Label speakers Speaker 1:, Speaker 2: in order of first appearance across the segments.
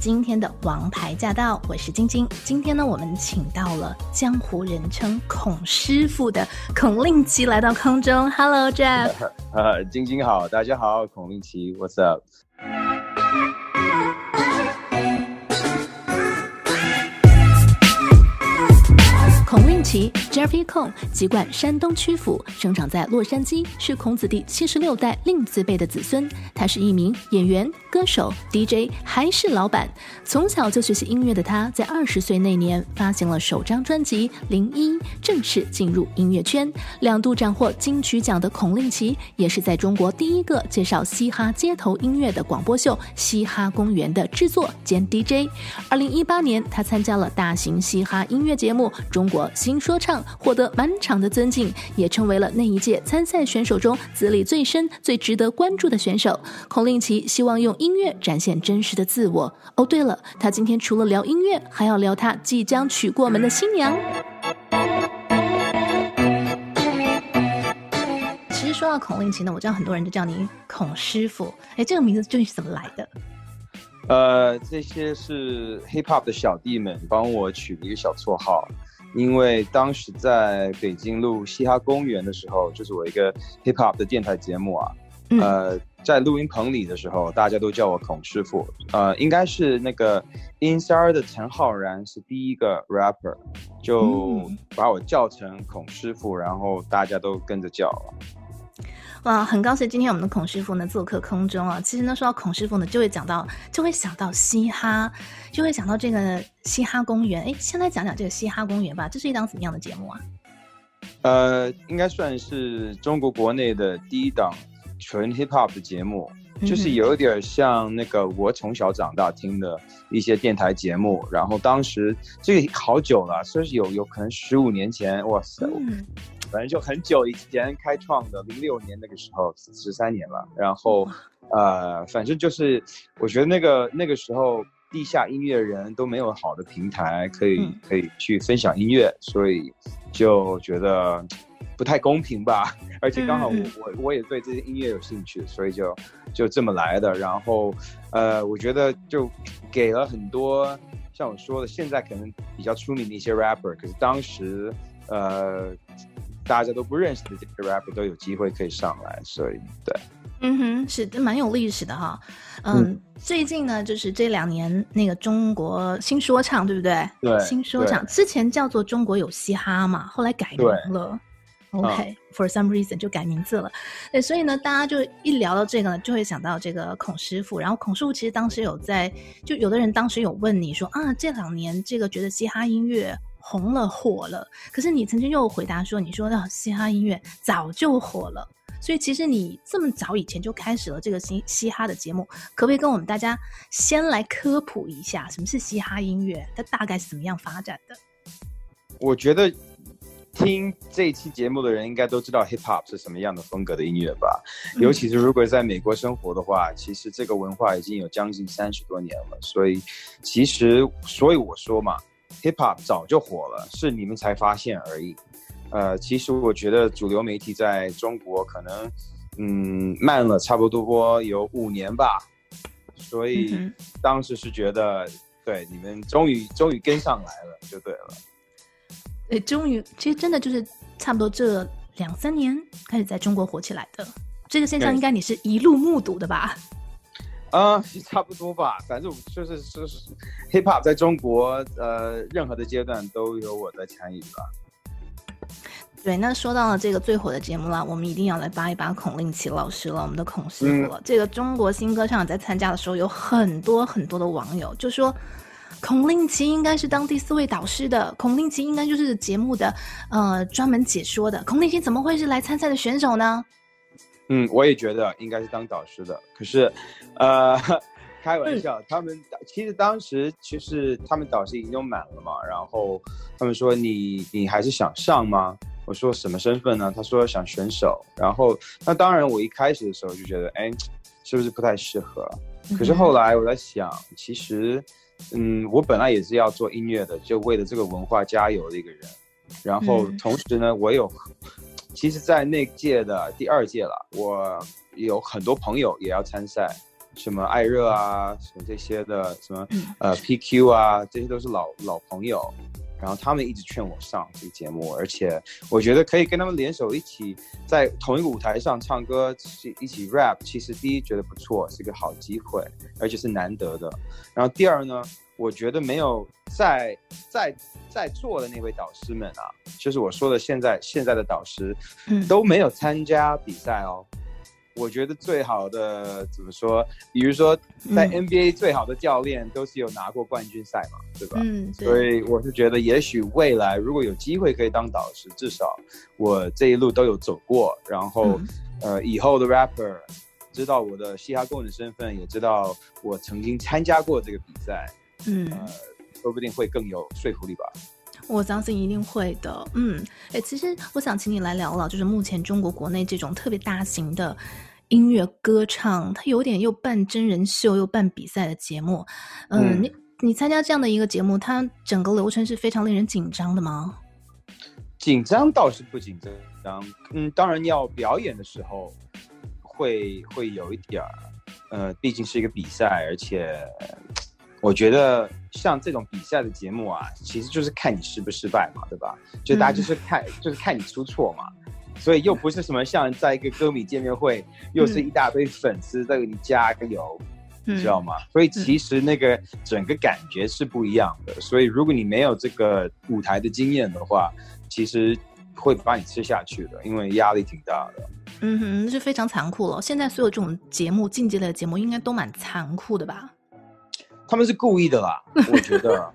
Speaker 1: 今天的《王牌驾到》，我是晶晶。今天呢，我们请到了江湖人称孔师傅的孔令奇来到空中。Hello，Jeff。
Speaker 2: 呃，晶晶好，大家好，孔令奇，What's up？
Speaker 1: 孔令奇 Jeffrey Kong 籍贯山东曲阜，生长在洛杉矶，是孔子第七十六代令字辈的子孙。他是一名演员、歌手、DJ，还是老板。从小就学习音乐的他，在二十岁那年发行了首张专辑《零一》，正式进入音乐圈。两度斩获金曲奖的孔令奇，也是在中国第一个介绍嘻哈街头音乐的广播秀《嘻哈公园》的制作兼 DJ。二零一八年，他参加了大型嘻哈音乐节目《中国》。新说唱获得满场的尊敬，也成为了那一届参赛选手中资历最深、最值得关注的选手。孔令奇希望用音乐展现真实的自我。哦，对了，他今天除了聊音乐，还要聊他即将娶过门的新娘。其实说到孔令奇呢，我知道很多人都叫你孔师傅。哎，这个名字究竟是怎么来的？
Speaker 2: 呃，这些是 hip hop 的小弟们帮我取了一个小绰号。因为当时在北京录《嘻哈公园》的时候，就是我一个 hip hop 的电台节目啊，嗯、呃，在录音棚里的时候，大家都叫我孔师傅，呃，应该是那个 insar 的陈浩然是第一个 rapper，就把我叫成孔师傅，然后大家都跟着叫了。
Speaker 1: 哇，很高兴今天我们的孔师傅呢做客空中啊。其实呢，说到孔师傅呢，就会讲到，就会想到嘻哈，就会想到这个嘻哈公园。哎，先来讲讲这个嘻哈公园吧。这是一档怎么样的节目啊？
Speaker 2: 呃，应该算是中国国内的第一档纯 hip hop 的节目，就是有点像那个我从小长大听的一些电台节目。然后当时这个好久了，说是有有可能十五年前，哇塞。嗯反正就很久以前开创的，零六年那个时候，十三年了。然后，呃，反正就是，我觉得那个那个时候，地下音乐人都没有好的平台可以可以去分享音乐，所以就觉得不太公平吧。而且刚好我我我也对这些音乐有兴趣，所以就就这么来的。然后，呃，我觉得就给了很多像我说的，现在可能比较出名的一些 rapper，可是当时，呃。大家都不认识的这些 rapper 都有机会可以上来，所以对，
Speaker 1: 嗯哼，是蛮有历史的哈。嗯，嗯最近呢，就是这两年那个中国新说唱，对不对？
Speaker 2: 对，
Speaker 1: 新说唱之前叫做中国有嘻哈嘛，后来改名了。OK，for、okay, some reason 就改名字了。对，所以呢，大家就一聊到这个呢，就会想到这个孔师傅。然后孔师傅其实当时有在，就有的人当时有问你说啊，这两年这个觉得嘻哈音乐。红了火了，可是你曾经又回答说，你说的嘻哈音乐早就火了，所以其实你这么早以前就开始了这个嘻嘻哈的节目，可不可以跟我们大家先来科普一下什么是嘻哈音乐，它大概是怎么样发展的？
Speaker 2: 我觉得听这一期节目的人应该都知道 hip hop 是什么样的风格的音乐吧，嗯、尤其是如果在美国生活的话，其实这个文化已经有将近三十多年了，所以其实所以我说嘛。Hip Hop 早就火了，是你们才发现而已。呃，其实我觉得主流媒体在中国可能，嗯，慢了差不多有五年吧。所以当时是觉得，对，你们终于终于跟上来了，就对了。
Speaker 1: 对，终于，其实真的就是差不多这两三年开始在中国火起来的。这个现象应该你是一路目睹的吧？
Speaker 2: 啊，差不多吧，反正就是就是 hip hop 在中国，呃，任何的阶段都有我在参与吧。
Speaker 1: 对，那说到了这个最火的节目了，我们一定要来扒一扒孔令奇老师了，我们的孔师傅了。嗯、这个中国新歌唱在参加的时候，有很多很多的网友就说，孔令奇应该是当第四位导师的，孔令奇应该就是节目的呃专门解说的，孔令奇怎么会是来参赛的选手呢？
Speaker 2: 嗯，我也觉得应该是当导师的，可是，呃，开玩笑，他们其实当时其实他们导师已经都满了嘛，然后他们说你你还是想上吗？我说什么身份呢？他说想选手，然后那当然我一开始的时候就觉得，哎，是不是不太适合？可是后来我在想，其实，嗯，我本来也是要做音乐的，就为了这个文化加油的一个人，然后同时呢，我有。其实，在那届的第二届了，我有很多朋友也要参赛，什么艾热啊，什么这些的，什么呃 PQ 啊，这些都是老老朋友。然后他们一直劝我上这个节目，而且我觉得可以跟他们联手一起在同一个舞台上唱歌，一起 rap。其实第一觉得不错，是个好机会，而且是难得的。然后第二呢，我觉得没有在在在座的那位导师们啊，就是我说的现在现在的导师，都没有参加比赛哦。我觉得最好的怎么说？比如说，在 NBA 最好的教练都是有拿过冠军赛嘛，嗯、对吧？嗯，所以我是觉得，也许未来如果有机会可以当导师，至少我这一路都有走过，然后、嗯、呃，以后的 rapper 知道我的嘻哈工人身份，也知道我曾经参加过这个比赛，嗯，呃，说不定会更有说服力吧。
Speaker 1: 我相信一定会的。嗯，哎，其实我想请你来聊聊，就是目前中国国内这种特别大型的。音乐歌唱，它有点又办真人秀又办比赛的节目，嗯，嗯，你你参加这样的一个节目，它整个流程是非常令人紧张的吗？
Speaker 2: 紧张倒是不紧张，嗯，当然要表演的时候会会有一点儿，呃，毕竟是一个比赛，而且我觉得像这种比赛的节目啊，其实就是看你失不失败嘛，对吧？就大家就是看，嗯，就是看你出错嘛。所以又不是什么像在一个歌迷见面会，又是一大堆粉丝在给你加个油，你、嗯、知道吗？所以其实那个整个感觉是不一样的。所以如果你没有这个舞台的经验的话，其实会把你吃下去的，因为压力挺大的。
Speaker 1: 嗯哼，那是非常残酷了。现在所有这种节目，竞技类的节目应该都蛮残酷的吧？
Speaker 2: 他们是故意的啦，我觉得。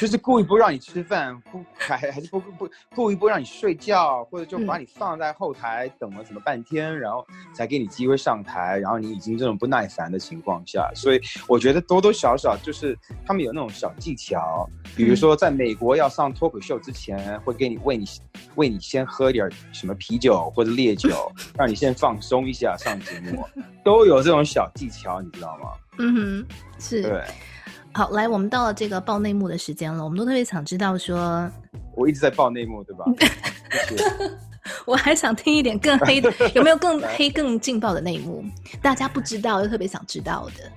Speaker 2: 就是故意不让你吃饭，不还还是不不故意不让你睡觉，或者就把你放在后台等了什么半天，嗯、然后才给你机会上台，然后你已经这种不耐烦的情况下，所以我觉得多多少少就是他们有那种小技巧，比如说在美国要上脱口秀之前，会给你喂你喂你先喝点什么啤酒或者烈酒，让你先放松一下上节目，都有这种小技巧，你知道吗？
Speaker 1: 嗯哼，是。对。好，来，我们到了这个爆内幕的时间了。我们都特别想知道说，
Speaker 2: 我一直在爆内幕，对吧？
Speaker 1: 我还想听一点更黑的，有没有更 黑、更劲爆的内幕？大家不知道，又特别想知道的。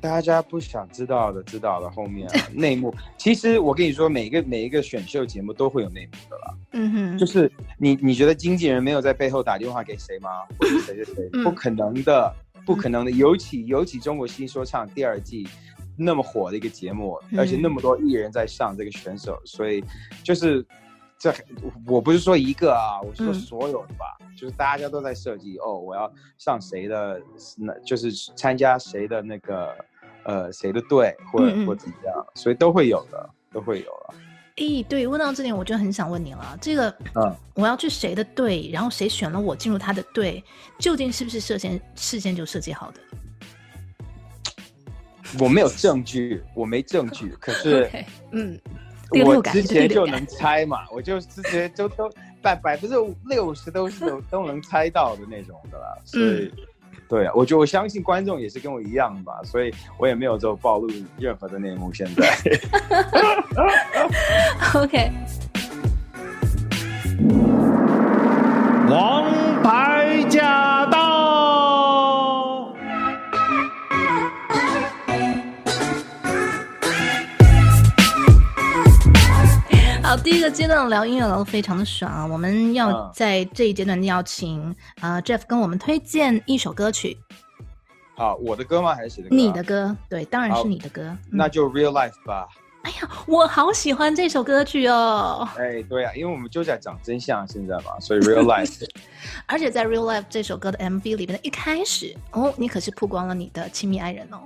Speaker 2: 大家不想知道的，知道了后面 内幕。其实我跟你说，每一个每一个选秀节目都会有内幕的啦。嗯哼，就是你你觉得经纪人没有在背后打电话给谁吗？或者谁谁谁？不可能的，不可能的。尤其尤其中国新说唱第二季。那么火的一个节目，而且那么多艺人在上这个选手，嗯、所以就是这我不是说一个啊，我是说所有的吧，嗯、就是大家都在设计哦，我要上谁的，那就是参加谁的那个呃谁的队，或或怎么样，所以都会有的，都会有了。
Speaker 1: 诶，对，问到这点，我就很想问你了，这个嗯，我要去谁的队，然后谁选了我进入他的队，究竟是不是事先事先就设计好的？
Speaker 2: 我没有证据，我没证据。可是，嗯，我之前就能猜嘛，我就之前就都百百分之六十都是都 都能猜到的那种的啦。所以，对啊，我就我相信观众也是跟我一样吧，所以我也没有就暴露任何的内幕。现在
Speaker 1: ，OK，
Speaker 3: 王牌驾到。
Speaker 1: 第一个阶段聊音乐聊得非常的爽啊！我们要在这一阶段要请啊、uh, Jeff 跟我们推荐一首歌曲。
Speaker 2: 好，我的歌吗？还是谁的歌？
Speaker 1: 你的歌，对，当然是你的歌。嗯、
Speaker 2: 那就 Real Life 吧。
Speaker 1: 哎呀，我好喜欢这首歌曲哦！
Speaker 2: 哎，对啊，因为我们就在讲真相现在嘛，所以 Real Life。
Speaker 1: 而且在 Real Life 这首歌的 MV 里面的一开始哦，你可是曝光了你的亲密爱人哦。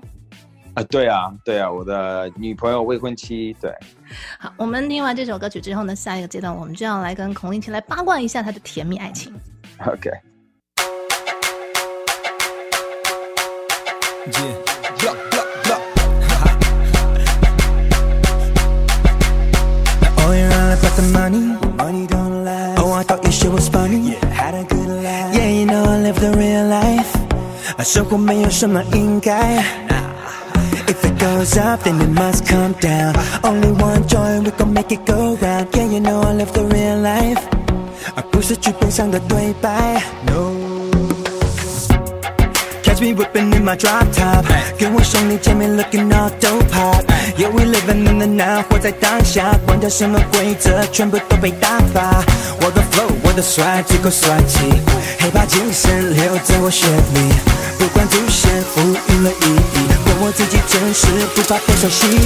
Speaker 2: 啊，对啊，对啊，我的女朋友未婚妻，对。
Speaker 1: 好，我们听完这首歌曲之后呢，下一个阶段我们就要来跟孔令奇来八卦一下他的甜蜜爱情。
Speaker 2: OK。
Speaker 1: If it goes up, then it must come down. Only one joy, we gon' make it go round. Yeah, you know I live the real life，而不是剧本上的对白。No。
Speaker 4: Catch me whipping in my drop top，跟我兄弟姐妹 looking all dope hot。Yeah we living in the now，活在当下，管他什么规则，全部都被打发。我的 flow，我的帅，足够帅气，黑怕精神留在我血里，不管祖先赋予了意义，过 我自己真实，不怕多少洗礼。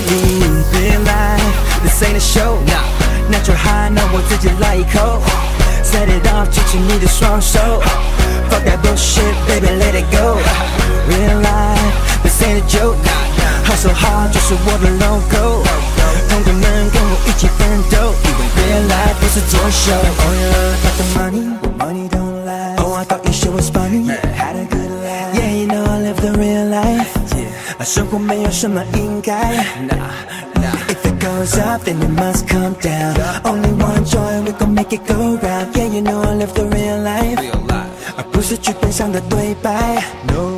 Speaker 4: Real life，this ain't a show，natural high，那我自己来一口，set it off，举起你的双手。Fuck that bullshit, baby, let it go. Real life, this ain't a joke. Hustle hard 就是我的 logo。同学们跟我一起奋斗，因为 real life 不是作秀。Oh yeah, got the money, money don't 生活没有什么应该。If it goes up, then it must come down. Only one joy, we gon' make it go round. Yeah, you know I live the real life. 而不是剧本上的对白。No，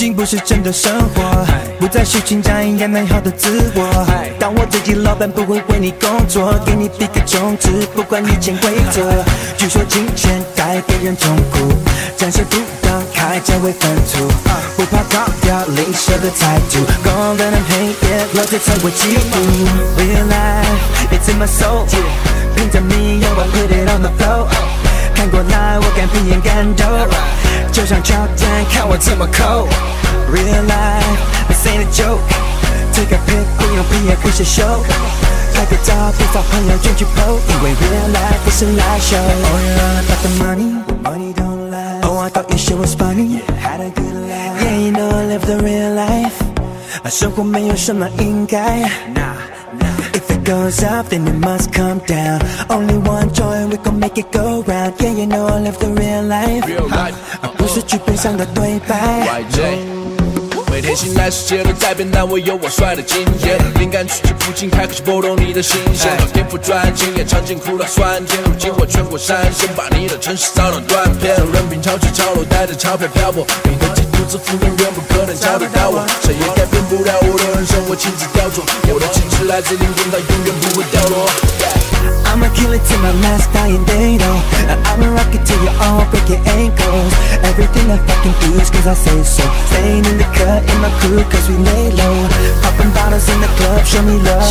Speaker 4: 毕竟不是真的生活，不再虚情假意演美好的自我。当我自己老板，不会为你工作，给你比个中指，不管你潜规则。据说金钱带给人痛苦，展现不当铠甲为粪土，不怕高调吝啬的态度，光灯和黑夜，老子才会嫉妒。Real life, it's in my soul，凭着迷药，I put it on the floor。看过来，我敢眼敢斗，就像乔丹，看我怎么扣。Real life, this ain't a joke。Take a pic，不用 P 也不写秀，拍个照，别找朋友卷去 po，因为 real life 不是 live show。Oh yeah, got the money, money don't lie. Oh, I thought your shit was funny. Had a good life. Yeah, you know I live the real life. 生活没有什么应该。If it goes up, then it must come down. Only one joy, we gon' make it go round. Yeah, you know I live the real life.
Speaker 5: Real life，
Speaker 4: 而不是剧本上的对白。
Speaker 5: YJ， 每天醒来世界都在变，但我有我帅的经验。灵感取之不尽，开口就拨动你的心弦。天赋专情，也尝尽苦辣酸甜。如今我穿过山，先把你的城市造成断片。任凭潮起潮落，带着钞票漂泊。你的基督自负永远不可能找得到我，谁也改变不了我的人生，我亲自雕琢。我的气质来自灵魂，它永远不会掉落。
Speaker 4: I'ma kill it till my last dying day, though. I'ma rock it till you all break your ankles. Everything I fucking do is cause I say so. Staying in the cut in my crew cause we lay low. Popping bottles in the club, show me love.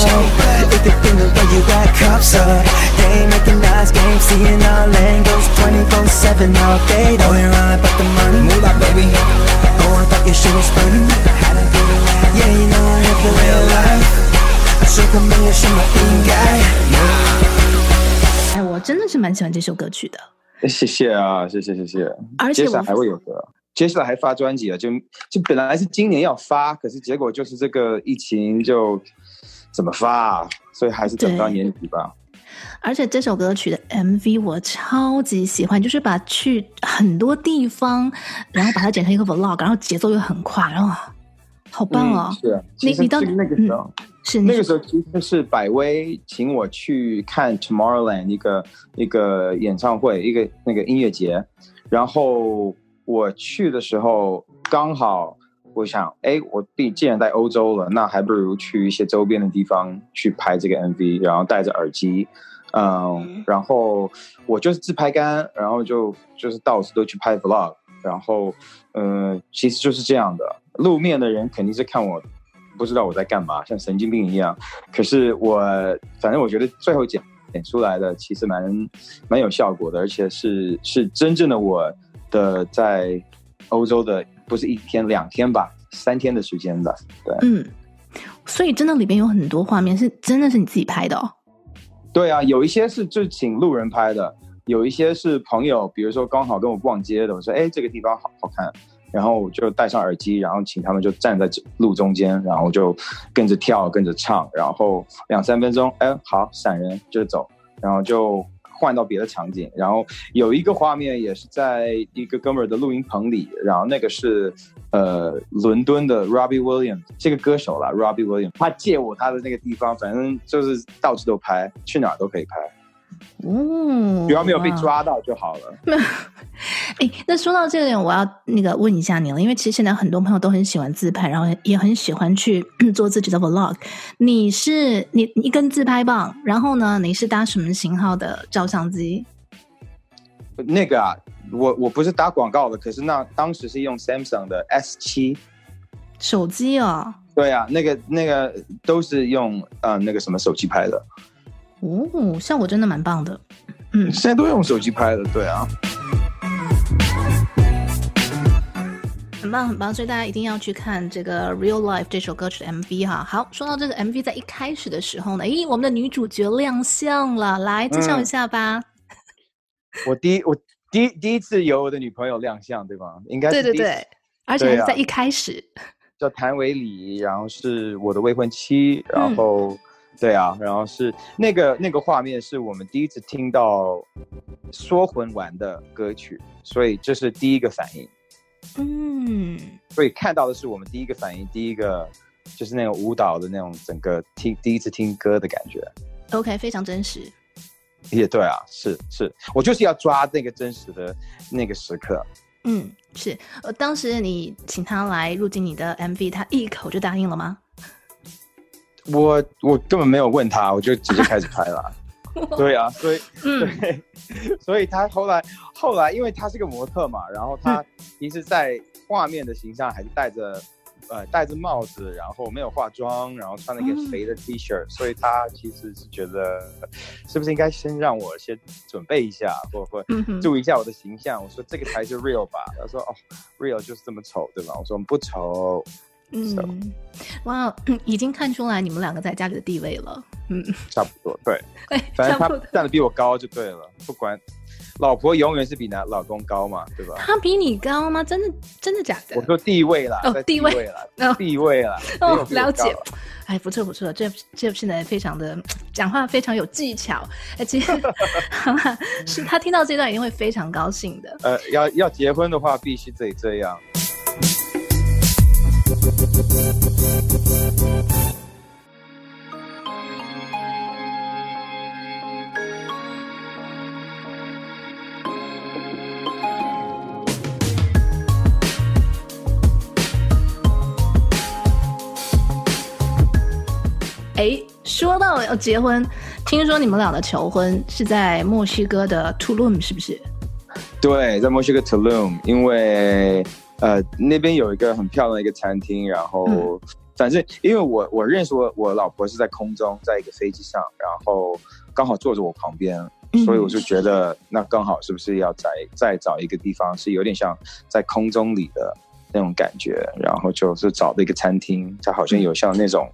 Speaker 4: If they feel the way you got cups up Ain't making nice game, seeing all angles. 24-7 all day, though. We're all about the money, move like baby. Oh, I thought your shit was funny Yeah, you know I live the real life. I shook a million, show my thing guy. yeah.
Speaker 1: 哎，我真的是蛮喜欢这首歌曲的。
Speaker 2: 谢谢啊，谢谢谢谢。
Speaker 1: 而且
Speaker 2: 接下来还会有歌，接下来还发专辑啊，就就本来是今年要发，可是结果就是这个疫情就怎么发啊，所以还是等到年底吧。
Speaker 1: 而且这首歌曲的 MV 我超级喜欢，就是把去很多地方，然后把它剪成一个 vlog，然后节奏又很快，然后好棒哦！
Speaker 2: 嗯、是啊，
Speaker 1: 你你到
Speaker 2: 那个时候。
Speaker 1: 嗯是
Speaker 2: 那个时候其实是百威请我去看 Tomorrowland 一个一个演唱会，一个那个音乐节，然后我去的时候刚好我想，哎，我毕既然在欧洲了，那还不如去一些周边的地方去拍这个 MV，然后戴着耳机，嗯，然后我就是自拍杆，然后就就是到处都去拍 Vlog，然后嗯，其实就是这样的，露面的人肯定是看我。不知道我在干嘛，像神经病一样。可是我，反正我觉得最后剪剪出来的其实蛮蛮有效果的，而且是是真正的我的在欧洲的，不是一天两天吧，三天的时间的。对，
Speaker 1: 嗯，所以真的里边有很多画面是真的是你自己拍的哦。
Speaker 2: 对啊，有一些是就请路人拍的，有一些是朋友，比如说刚好跟我逛街的，我说哎，这个地方好好看。然后我就戴上耳机，然后请他们就站在路中间，然后就跟着跳，跟着唱，然后两三分钟，哎，好，闪人就走，然后就换到别的场景。然后有一个画面也是在一个哥们儿的录音棚里，然后那个是呃伦敦的 Robbie Williams 这个歌手啦，Robbie Williams，他借我他的那个地方，反正就是到处都拍，去哪儿都可以拍。
Speaker 1: 哦，
Speaker 2: 只要没有被抓到就好了。
Speaker 1: 哎，那说到这个点，我要那个问一下你了，因为其实现在很多朋友都很喜欢自拍，然后也很喜欢去 做自己的 vlog。你是你一根自拍棒，然后呢，你是搭什么型号的照相机？
Speaker 2: 那个啊，我我不是打广告的，可是那当时是用 Samsung 的 S 七
Speaker 1: 手机哦。
Speaker 2: 对啊，那个那个都是用呃那个什么手机拍的。
Speaker 1: 哦，效果真的蛮棒的。嗯，
Speaker 2: 现在都用手机拍的，对啊。
Speaker 1: 很棒很棒，所以大家一定要去看这个《Real Life》这首歌曲的 MV 哈。好，说到这个 MV，在一开始的时候呢，咦，我们的女主角亮相了，来介绍一下吧。嗯、
Speaker 2: 我第一我第一第一次有我的女朋友亮相，对吧？应该是
Speaker 1: 对对对，而且还是在一开始。啊、
Speaker 2: 叫谭维礼，然后是我的未婚妻，然后、嗯、对啊，然后是那个那个画面是我们第一次听到说魂丸的歌曲，所以这是第一个反应。
Speaker 1: 嗯，
Speaker 2: 所以看到的是我们第一个反应，第一个就是那种舞蹈的那种整个听第一次听歌的感觉。
Speaker 1: OK，非常真实。
Speaker 2: 也对啊，是是，我就是要抓那个真实的那个时刻。
Speaker 1: 嗯，是。呃，当时你请他来入境你的 MV，他一口就答应了吗？
Speaker 2: 我我根本没有问他，我就直接开始拍了。对啊，所以，
Speaker 1: 嗯、
Speaker 2: 对，所以他后来后来，因为他是个模特嘛，然后他平时，在画面的形象还是戴着，呃，戴着帽子，然后没有化妆，然后穿了一个肥的 T 恤，嗯，所以他其实是觉得，是不是应该先让我先准备一下，或或注意一下我的形象？我说这个才是 real 吧？他说哦，real 就是这么丑，对吧？我说不丑。
Speaker 1: 嗯，so. 哇，已经看出来你们两个在家里的地位了。嗯，
Speaker 2: 差不多，对，反正他站的比我高就对了。不管，老婆永远是比男老公高嘛，对吧？
Speaker 1: 他比你高吗？真的，真的假的？
Speaker 2: 我说地位啦，
Speaker 1: 哦，地位
Speaker 2: 啦，地位啦。
Speaker 1: 哦，了解。哎，不错不错，Jeff Jeff 现在非常的讲话非常有技巧。哎，其实是他听到这段一定会非常高兴的。
Speaker 2: 呃，要要结婚的话，必须得这样。
Speaker 1: 哎，说到要结婚，听说你们俩的求婚是在墨西哥的 Tulum，是不是？
Speaker 2: 对，在墨西哥 Tulum，因为呃那边有一个很漂亮的一个餐厅，然后、嗯、反正因为我我认识我我老婆是在空中，在一个飞机上，然后刚好坐着我旁边，所以我就觉得那刚好是不是要再再找一个地方，是有点像在空中里的。那种感觉，然后就是找了一个餐厅，它好像有像那种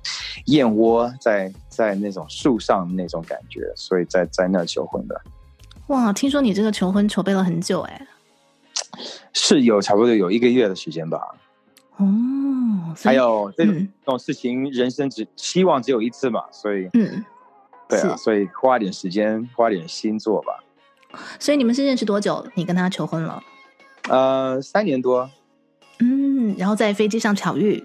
Speaker 2: 燕窝在在那种树上那种感觉，所以在在那求婚的。
Speaker 1: 哇，听说你这个求婚筹备了很久哎？
Speaker 2: 是有差不多有一个月的时间吧。
Speaker 1: 哦，
Speaker 2: 还有这种、嗯、这种事情，人生只希望只有一次嘛，所以
Speaker 1: 嗯，
Speaker 2: 对啊，所以花点时间，花点心做吧。
Speaker 1: 所以你们是认识多久？你跟他求婚了？
Speaker 2: 呃，三年多。
Speaker 1: 嗯，然后在飞机上巧遇，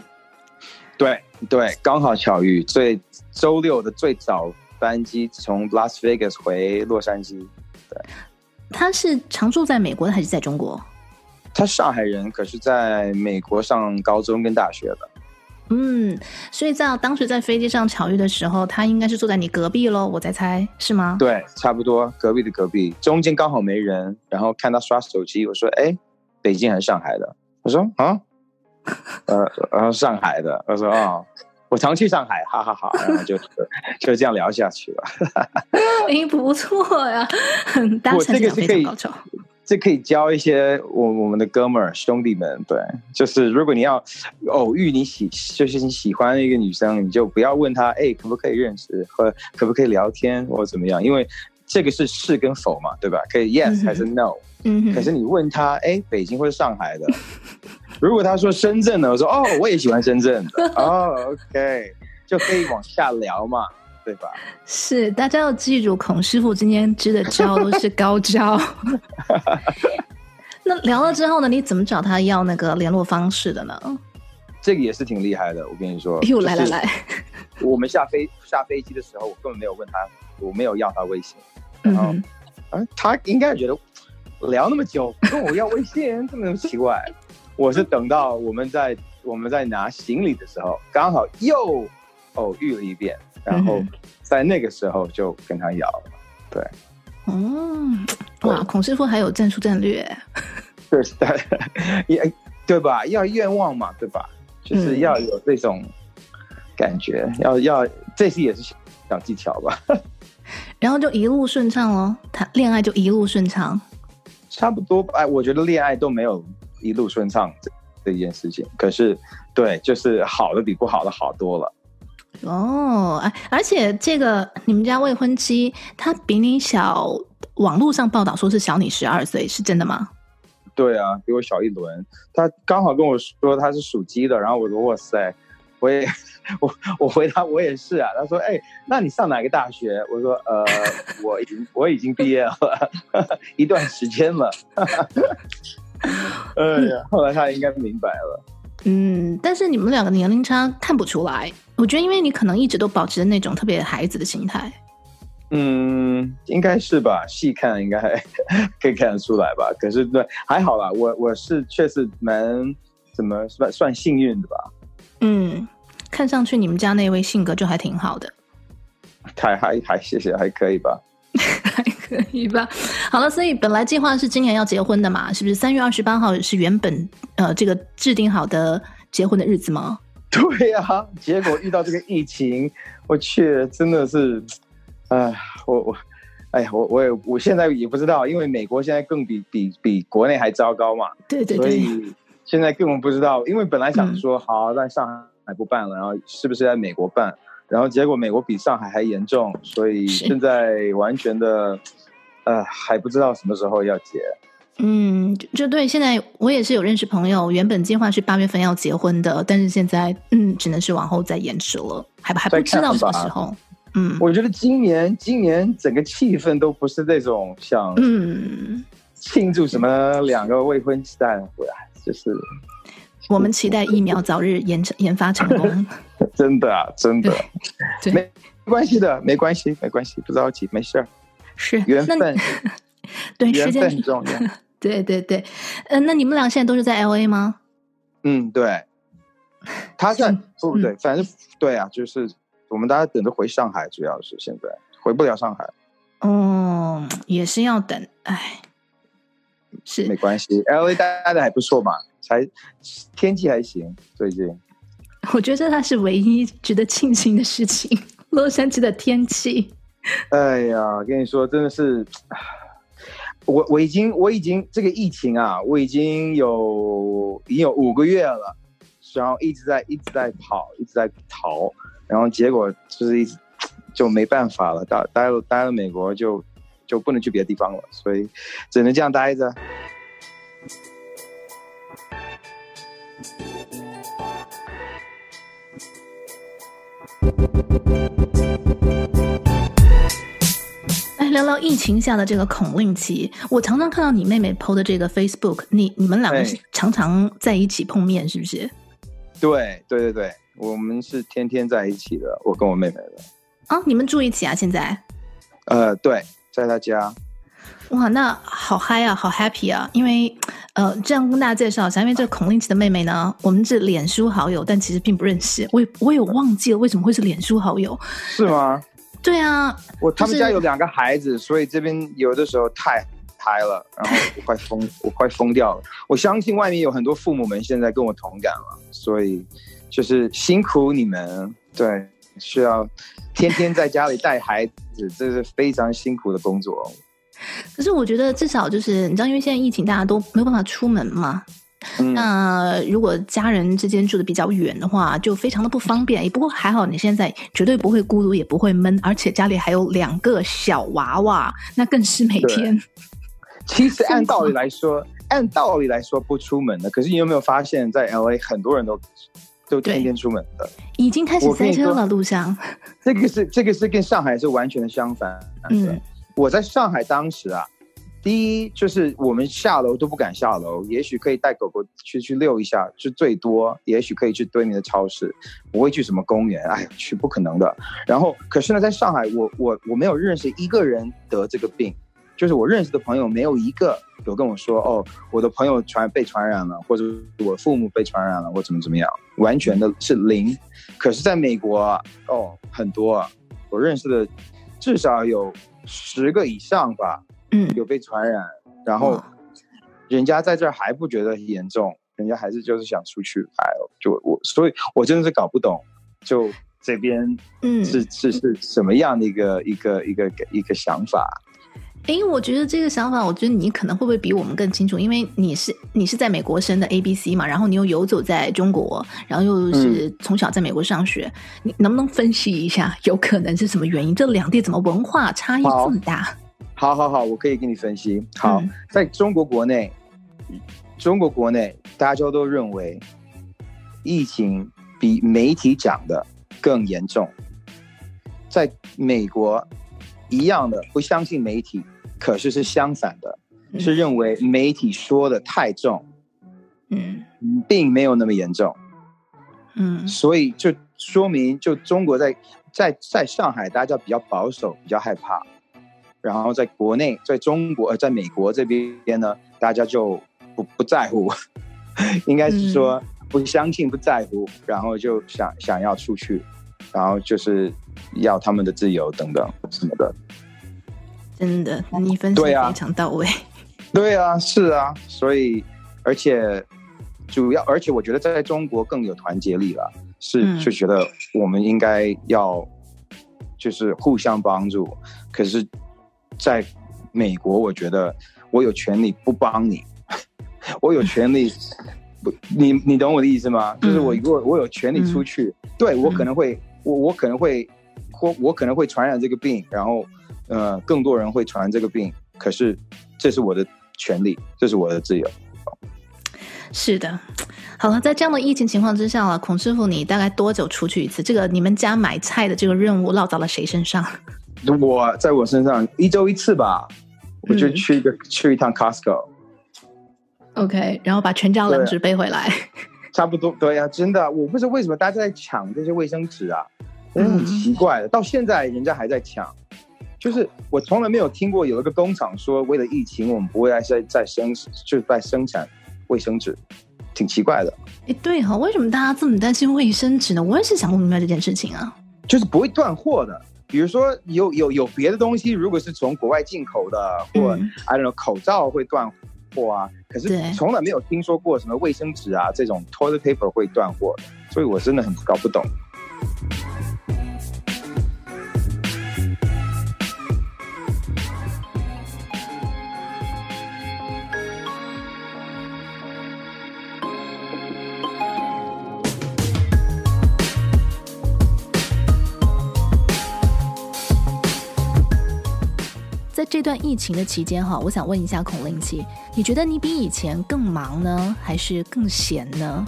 Speaker 2: 对对，刚好巧遇，最周六的最早班机从 Las Vegas 回洛杉矶。对，
Speaker 1: 他是常住在美国的还是在中国？
Speaker 2: 他上海人，可是在美国上高中跟大学的。
Speaker 1: 嗯，所以在当时在飞机上巧遇的时候，他应该是坐在你隔壁喽，我在猜是吗？
Speaker 2: 对，差不多隔壁的隔壁，中间刚好没人，然后看他刷手机，我说：“哎，北京还是上海的？”我说啊，呃，然后上海的，我说哦，我常去上海，哈哈哈，然后就就这样聊下去了。
Speaker 1: 哎，不错呀，很大，
Speaker 2: 我这个是可以，这可以教一些我我们的哥们儿兄弟们，对，就是如果你要偶遇你喜，就是你喜欢的一个女生，你就不要问她，哎，可不可以认识，或可不可以聊天，或怎么样，因为这个是是跟否嘛，对吧？可以 yes 还是 no。嗯
Speaker 1: 嗯，
Speaker 2: 可是你问她，哎，北京或者上海的？如果她说深圳的，我说哦，我也喜欢深圳的。哦，OK，就可以往下聊嘛，对吧？
Speaker 1: 是，大家要记住，孔师傅今天支的招都是高招。那聊了之后呢？你怎么找他要那个联络方式的呢？
Speaker 2: 这个也是挺厉害的，我跟你说。
Speaker 1: 哟，来来来，
Speaker 2: 我们下飞 下飞机的时候，我根本没有问他，我没有要他微信。然后，嗯，啊，他应该觉得。聊那么久，跟我要微信，这么奇怪。我是等到我们在我们在拿行李的时候，刚好又偶遇了一遍，然后在那个时候就跟他要了。对，
Speaker 1: 嗯，哇，孔师傅还有战术战略，
Speaker 2: 对对，也对吧？要愿望嘛，对吧？就是要有这种感觉，嗯、要要这些也是小技巧吧。
Speaker 1: 然后就一路顺畅哦，谈恋爱就一路顺畅，
Speaker 2: 差不多。哎，我觉得恋爱都没有一路顺畅这这件事情。可是，对，就是好的比不好的好多了。
Speaker 1: 哦，哎，而且这个你们家未婚妻她比你小，网络上报道说是小你十二岁，是真的吗？
Speaker 2: 对啊，比我小一轮。她刚好跟我说她是属鸡的，然后我说哇塞，我也我我回答我也是啊。她说哎，那你上哪个大学？我说呃，我已经我已经毕业了 一段时间了。哎呀，后来她应该明白了。
Speaker 1: 嗯，但是你们两个年龄差看不出来。我觉得，因为你可能一直都保持着那种特别孩子的心态。
Speaker 2: 嗯，应该是吧。细看应该可以看得出来吧。可是对，还好啦。我我是确实蛮怎么算算幸运的吧。
Speaker 1: 嗯，看上去你们家那位性格就还挺好的。
Speaker 2: 还还还，谢谢，还可以吧。
Speaker 1: 还可以吧。好了，所以本来计划是今年要结婚的嘛，是不是？三月二十八号是原本呃这个制定好的结婚的日子吗？
Speaker 2: 对呀、啊，结果遇到这个疫情，我去，真的是，哎，我我，哎呀，我我也我现在也不知道，因为美国现在更比比比国内还糟糕嘛。
Speaker 1: 对对对。
Speaker 2: 所以现在根本不知道，因为本来想说好在上海不办了，然后是不是在美国办？然后结果美国比上海还严重，所以现在完全的，呃，还不知道什么时候要结。
Speaker 1: 嗯，就对。现在我也是有认识朋友，原本计划是八月份要结婚的，但是现在嗯，只能是往后再延迟了，还还不知道什么时候。嗯，
Speaker 2: 我觉得今年今年整个气氛都不是那种像嗯庆祝什么两个未婚妻带回来，就是
Speaker 1: 我们期待疫苗早日研成研发成功。
Speaker 2: 真的啊，真的，没没关系的，没关系，没关系，不着急，没事儿，
Speaker 1: 是
Speaker 2: 缘分，
Speaker 1: 对，
Speaker 2: 缘分很重要。
Speaker 1: 对 对对，嗯、呃，那你们俩现在都是在 L A 吗？
Speaker 2: 嗯，对。他在不对，反正对啊，就是我们大家等着回上海，主要是现在回不了上海。
Speaker 1: 哦，也是要等，哎，是
Speaker 2: 没关系，L A 待的还不错嘛，才天气还行，最近。
Speaker 1: 我觉得它是唯一值得庆幸的事情，洛杉矶的天气。
Speaker 2: 哎呀，跟你说，真的是。我我已经我已经这个疫情啊，我已经有已经有五个月了，然后一直在一直在跑，一直在逃，然后结果就是一直就没办法了，待待了待了美国就就不能去别的地方了，所以只能这样待着。
Speaker 1: 聊聊疫情下的这个孔令奇，我常常看到你妹妹 PO 的这个 Facebook，你你们两个是常常在一起碰面，是不是？
Speaker 2: 对对对对，我们是天天在一起的，我跟我妹妹的。
Speaker 1: 啊，你们住一起啊？现在？
Speaker 2: 呃，对，在她家。
Speaker 1: 哇，那好嗨啊，好 happy 啊！因为呃，这样跟大家介绍一下，因为这个孔令奇的妹妹呢，我们是脸书好友，但其实并不认识。我也我也忘记了为什么会是脸书好友？
Speaker 2: 是吗？
Speaker 1: 对啊，
Speaker 2: 我他们家有两个孩子，所以这边有的时候太嗨了，然后 我快疯，我快疯掉了。我相信外面有很多父母们现在跟我同感了，所以就是辛苦你们，对，需要天天在家里带孩子，这是非常辛苦的工作。
Speaker 1: 可是我觉得至少就是你知道，因为现在疫情，大家都没有办法出门嘛。嗯、那如果家人之间住的比较远的话，就非常的不方便。也不过还好，你现在绝对不会孤独，也不会闷，而且家里还有两个小娃娃，那更是每天。
Speaker 2: 其实按道理来说，按道理来说不出门的。可是你有没有发现，在 LA 很多人都都天天出门的，
Speaker 1: 已经开始塞车了路上。
Speaker 2: 这个是这个是跟上海是完全的相反。嗯，我在上海当时啊。第一就是我们下楼都不敢下楼，也许可以带狗狗去去遛一下，是最多，也许可以去对面的超市，不会去什么公园，哎呀，去不可能的。然后，可是呢，在上海，我我我没有认识一个人得这个病，就是我认识的朋友没有一个有跟我说，哦，我的朋友传被传染了，或者我父母被传染了，或怎么怎么样，完全的是零。可是在美国，哦，很多，我认识的至少有十个以上吧。
Speaker 1: 嗯，
Speaker 2: 有被传染，然后人家在这儿还不觉得严重，人家还是就是想出去，哎，就我，所以我真的是搞不懂，就这边嗯是是是什么样的一个一个一个一个想法。
Speaker 1: 哎，我觉得这个想法，我觉得你可能会不会比我们更清楚？因为你是你是在美国生的 A B C 嘛，然后你又游走在中国，然后又是从小在美国上学，嗯、你能不能分析一下，有可能是什么原因？这两地怎么文化差异这么大？
Speaker 2: 好好好，我可以给你分析。好，嗯、在中国国内，中国国内大家都认为疫情比媒体讲的更严重，在美国。一样的，不相信媒体，可是是相反的，嗯、是认为媒体说的太重，嗯，并没有那么严重，嗯，所以就说明，就中国在在在上海，大家比较保守，比较害怕，然后在国内，在中国呃，在美国这边呢，大家就不不在乎，应该是说不相信，不在乎，然后就想想要出去。然后就是要他们的自由等等什么的，
Speaker 1: 真的，你分析非常到位。
Speaker 2: 对啊，是啊，所以而且主要，而且我觉得在中国更有团结力了，是、嗯、就觉得我们应该要就是互相帮助。可是，在美国，我觉得我有权利不帮你，我有权利不，你你懂我的意思吗？就是我如果我有权利出去，嗯、对我可能会。我我可能会，或我可能会传染这个病，然后，呃，更多人会传这个病。可是，这是我的权利，这是我的自由。
Speaker 1: 是的，好了，在这样的疫情情况之下了，孔师傅，你大概多久出去一次？这个你们家买菜的这个任务落到了谁身上？
Speaker 2: 我在我身上一周一次吧，我就去一个、嗯、去一趟 Costco。
Speaker 1: OK，然后把全家冷纸背回来。
Speaker 2: 差不多，对呀、啊，真的，我不知道为什么大家在抢这些卫生纸啊，真的很奇怪的，到现在人家还在抢，就是我从来没有听过有一个工厂说为了疫情我们不会再再生，就是在生产卫生纸，挺奇怪的。
Speaker 1: 哎，对哈、哦，为什么大家这么担心卫生纸呢？我也是想不明白这件事情啊。
Speaker 2: 就是不会断货的，比如说有有有别的东西，如果是从国外进口的，或、嗯、I don't know 口罩会断货。货啊，可是从来没有听说过什么卫生纸啊这种 toilet paper 会断货，所以我真的很搞不懂。
Speaker 1: 这段疫情的期间，哈，我想问一下孔令奇，你觉得你比以前更忙呢，还是更闲呢？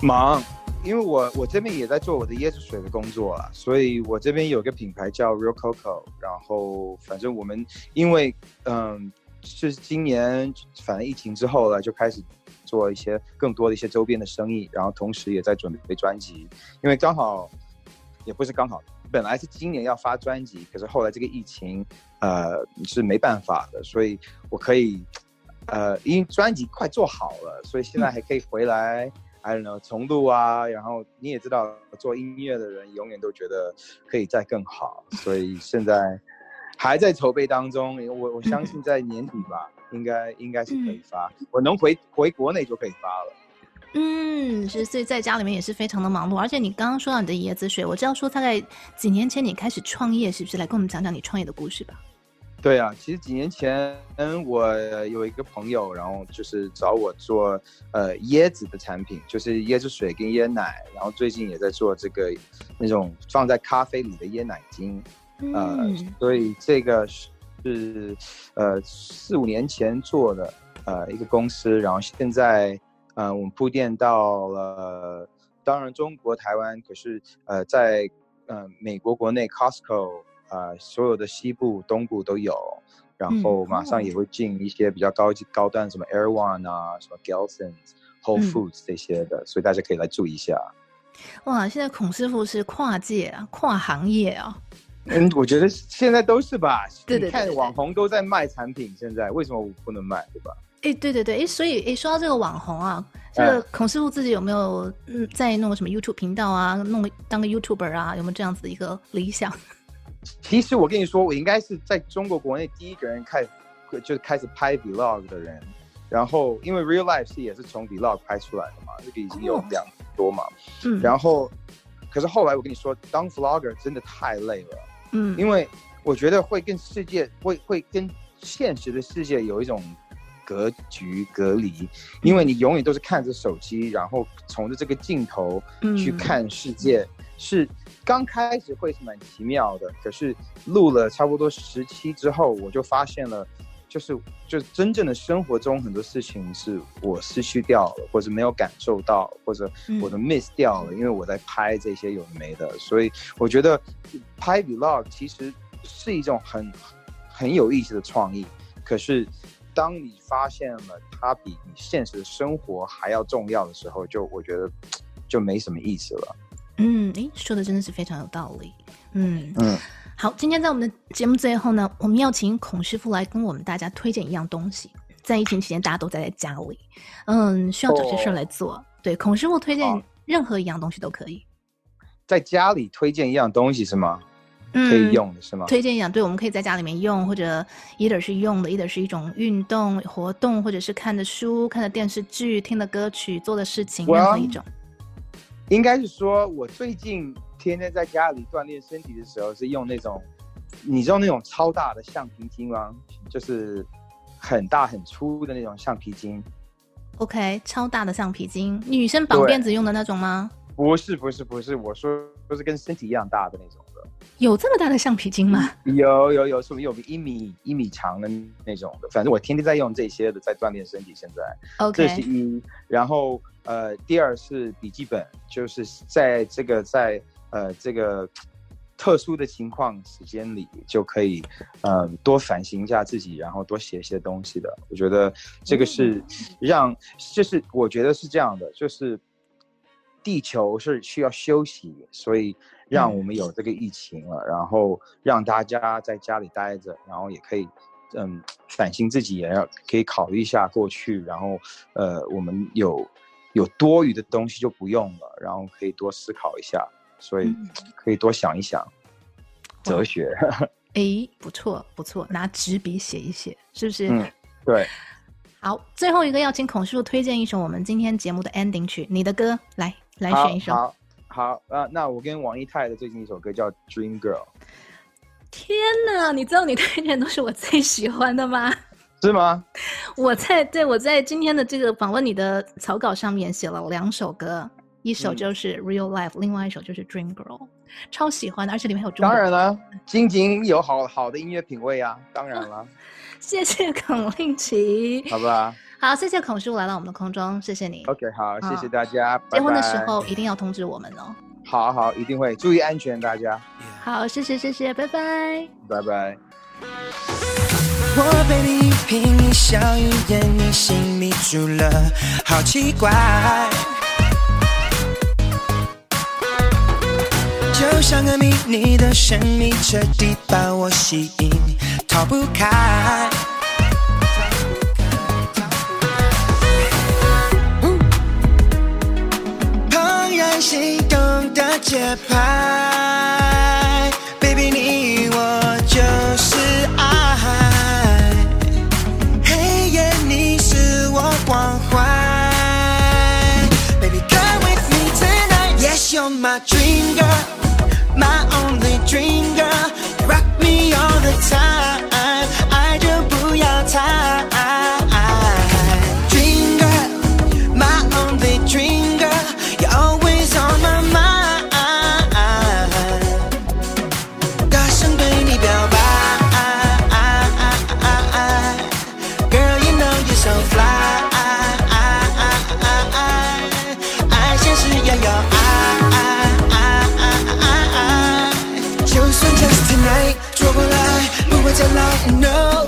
Speaker 2: 忙，因为我我这边也在做我的椰子水的工作啊，所以我这边有个品牌叫 Real Coco，然后反正我们因为嗯，是今年反正疫情之后了，就开始做一些更多的一些周边的生意，然后同时也在准备专辑，因为刚好也不是刚好。本来是今年要发专辑，可是后来这个疫情，呃，是没办法的，所以我可以，呃，因为专辑快做好了，所以现在还可以回来，嗯，I don't know，重录啊。然后你也知道，做音乐的人永远都觉得可以再更好，所以现在还在筹备当中。我我相信在年底吧，应该应该是可以发，我能回回国内就可以发了。
Speaker 1: 嗯，是，所以在家里面也是非常的忙碌。而且你刚刚说到你的椰子水，我知道说大概几年前你开始创业，是不是？来跟我们讲讲你创业的故事吧。
Speaker 2: 对啊，其实几年前我有一个朋友，然后就是找我做呃椰子的产品，就是椰子水跟椰奶，然后最近也在做这个那种放在咖啡里的椰奶精，嗯、呃，所以这个是呃四五年前做的呃一个公司，然后现在。嗯、呃，我们铺垫到了，当然中国台湾，可是呃，在呃美国国内 Costco 啊、呃，所有的西部、东部都有，然后马上也会进一些比较高级、高端，什么 Erewhon 啊，什么 Gelson's、Whole Foods 这些的，嗯、所以大家可以来注意一下。
Speaker 1: 哇，现在孔师傅是跨界啊，跨行业啊。
Speaker 2: 嗯，我觉得现在都是吧。
Speaker 1: 对对对，对，
Speaker 2: 你看网红都在卖产品，现在为什么我不能卖，对吧？
Speaker 1: 哎，对对对，哎，所以哎，说到这个网红啊，这个孔师傅自己有没有嗯在弄个什么 YouTube 频道啊，弄个当个 YouTuber 啊，有没有这样子的一个理想？
Speaker 2: 其实我跟你说，我应该是在中国国内第一个人开就开始拍 vlog 的人。然后因为 real life 是也是从 vlog 拍出来的嘛，这个已经有两年多嘛。嗯。然后，可是后来我跟你说，当 vlogger 真的太累了。嗯。因为我觉得会跟世界会会跟现实的世界有一种。格局隔离，因为你永远都是看着手机，然后从着这个镜头去看世界，嗯、是刚开始会是蛮奇妙的。可是录了差不多十期之后，我就发现了，就是就是真正的生活中很多事情是我失去掉了，或者没有感受到，或者我的 miss 掉了，嗯、因为我在拍这些有的没的。所以我觉得拍 vlog 其实是一种很很有意思的创意，可是。当你发现了它比你现实生活还要重要的时候，就我觉得 就没什么意思了。
Speaker 1: 嗯，诶，说的真的是非常有道理。嗯嗯，好，今天在我们的节目最后呢，我们要请孔师傅来跟我们大家推荐一样东西。在疫情期间，大家都待在家里，嗯，需要找些事儿来做。哦、对，孔师傅推荐任何一样东西都可以。
Speaker 2: 在家里推荐一样东西是吗？可以用的是吗？
Speaker 1: 推荐一样，对，我们可以在家里面用，或者 either 是用的，either 是一种运动活动，或者是看的书、看的电视剧、听的歌曲、做的事情，任何一种。
Speaker 2: 应该是说，我最近天天在家里锻炼身体的时候，是用那种，你知道那种超大的橡皮筋吗？就是很大很粗的那种橡皮筋。
Speaker 1: OK，超大的橡皮筋，女生绑辫子用的那种吗？
Speaker 2: 不是，不是，不是，我说都是跟身体一样大的那种。
Speaker 1: 有这么大的橡皮筋吗？
Speaker 2: 有有有，是不是有个一米一米长的那种的？反正我天天在用这些的，在锻炼身体。现在，OK，这是一。然后呃，第二是笔记本，就是在这个在呃这个特殊的情况时间里，就可以呃多反省一下自己，然后多写一些东西的。我觉得这个是让，就是我觉得是这样的，就是地球是需要休息，所以。让我们有这个疫情了，然后让大家在家里待着，然后也可以，嗯，反省自己，也要可以考虑一下过去，然后，呃，我们有有多余的东西就不用了，然后可以多思考一下，所以可以多想一想，哲学。
Speaker 1: 哎，不错不错，拿纸笔写一写，是不是？
Speaker 2: 嗯，对。
Speaker 1: 好，最后一个要请孔师傅推荐一首我们今天节目的 ending 曲，你的歌，来来选一首。
Speaker 2: 好。啊，那我跟王一泰的最近一首歌叫《Dream Girl》。
Speaker 1: 天哪，你知道你推荐都是我最喜欢的吗？
Speaker 2: 是吗？
Speaker 1: 我在对我在今天的这个访问你的草稿上面写了两首歌，一首就是《Real Life》，嗯，另外一首就是《Dream Girl》，超喜欢的，而且里面还有中文。
Speaker 2: 当然了，晶晶有好好的音乐品味啊，当然了。
Speaker 1: 谢谢孔令奇，
Speaker 2: 好吧。
Speaker 1: 好，谢谢孔师傅来到我们的空中，谢谢你。
Speaker 2: OK，好，谢谢大家。
Speaker 1: 结婚的时候一定要通知我们哦。
Speaker 2: 好好，一定会注意安全，大家。
Speaker 1: 好，谢谢谢谢，拜拜。
Speaker 2: 拜拜。
Speaker 4: 我被你一颦一笑一言，一心迷住了，好奇怪。就像个谜，你的神秘彻底把我吸引，逃不开。心动的节拍，Baby，你我就是爱。黑夜你是我关怀，Baby，come with me tonight，Yes，you're my dream girl，my only dream girl，rock me all the time，爱就不要猜。No，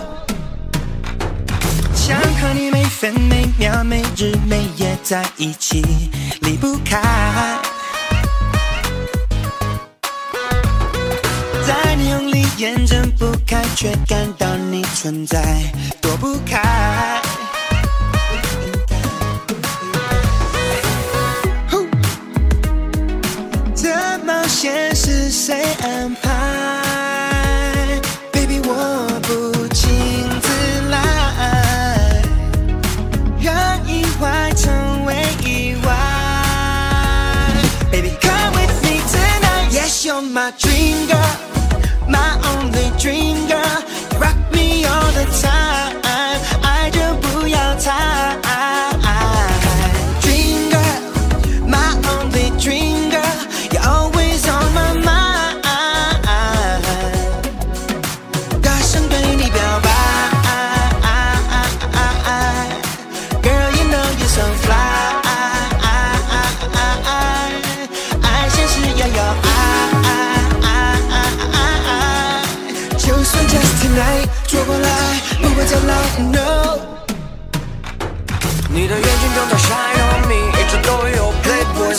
Speaker 4: 想和你每分每秒每日每夜在一起，离不开。在你用力眼睁不开，却感到你存在，躲不开。这冒险是谁安排？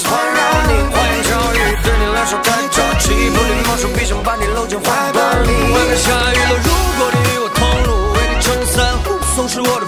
Speaker 6: 环绕你，花言巧语对你来说太着急，不礼貌手臂想把你搂进怀抱里。外面下雨了，如果你与我同路，为你撑伞护送是我的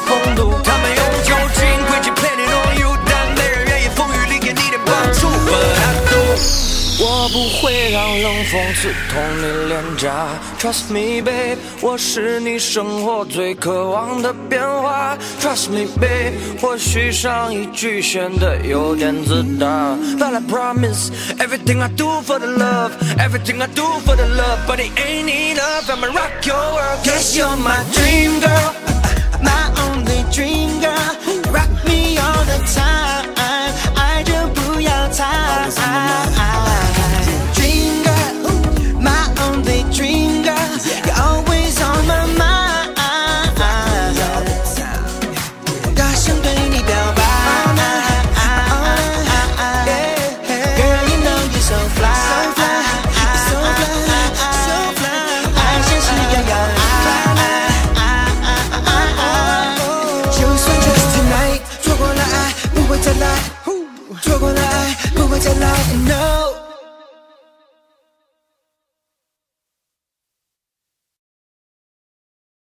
Speaker 6: 会让冷风刺痛你脸颊。Trust me, babe，我是你生活最渴望的变化。Trust me, babe，或许上一句显得有点自大。But I promise, everything I do for the love, everything I do for the love, but it ain't enough. I'ma rock your world, yes, you're my dream girl,
Speaker 4: my only dream girl. Rock me all the time，爱就不要猜。